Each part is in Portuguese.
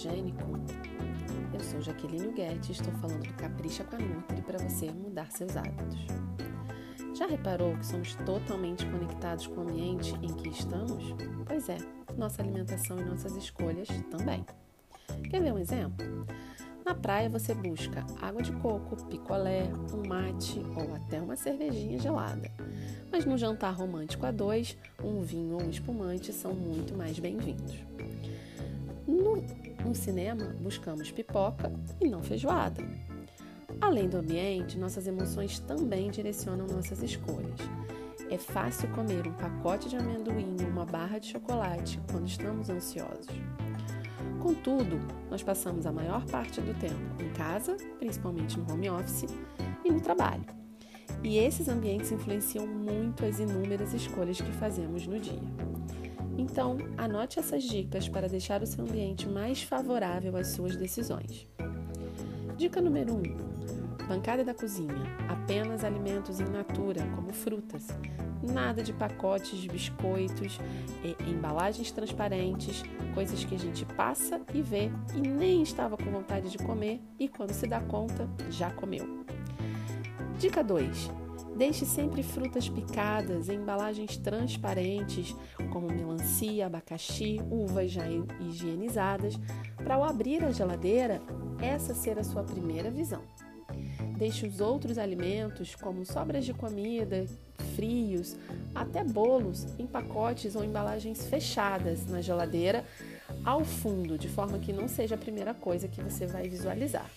fotogênico? Eu sou Jaqueline Guedes e estou falando do Capricha com a Nutri para você mudar seus hábitos. Já reparou que somos totalmente conectados com o ambiente em que estamos? Pois é, nossa alimentação e nossas escolhas também. Quer ver um exemplo? Na praia você busca água de coco, picolé, um mate ou até uma cervejinha gelada. Mas no jantar romântico a dois, um vinho ou um espumante são muito mais bem-vindos. No, no cinema, buscamos pipoca e não feijoada. Além do ambiente, nossas emoções também direcionam nossas escolhas. É fácil comer um pacote de amendoim ou uma barra de chocolate quando estamos ansiosos. Contudo, nós passamos a maior parte do tempo em casa, principalmente no home office, e no trabalho. E esses ambientes influenciam muito as inúmeras escolhas que fazemos no dia. Então, anote essas dicas para deixar o seu ambiente mais favorável às suas decisões. Dica número 1: um, bancada da cozinha. Apenas alimentos in natura, como frutas. Nada de pacotes de biscoitos, embalagens transparentes, coisas que a gente passa e vê e nem estava com vontade de comer e quando se dá conta, já comeu. Dica 2: Deixe sempre frutas picadas em embalagens transparentes, como melancia, abacaxi, uvas já higienizadas, para ao abrir a geladeira, essa ser a sua primeira visão. Deixe os outros alimentos, como sobras de comida, frios, até bolos, em pacotes ou embalagens fechadas na geladeira, ao fundo, de forma que não seja a primeira coisa que você vai visualizar.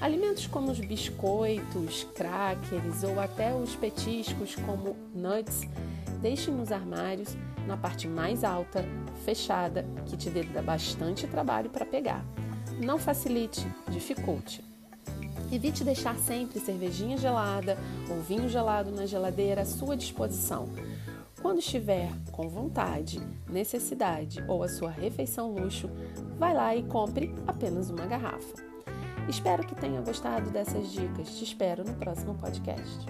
Alimentos como os biscoitos, crackers ou até os petiscos como nuts, deixe nos armários na parte mais alta, fechada, que te dê bastante trabalho para pegar. Não facilite, dificulte. Evite deixar sempre cervejinha gelada ou vinho gelado na geladeira à sua disposição. Quando estiver com vontade, necessidade ou a sua refeição luxo, vai lá e compre apenas uma garrafa. Espero que tenha gostado dessas dicas. Te espero no próximo podcast.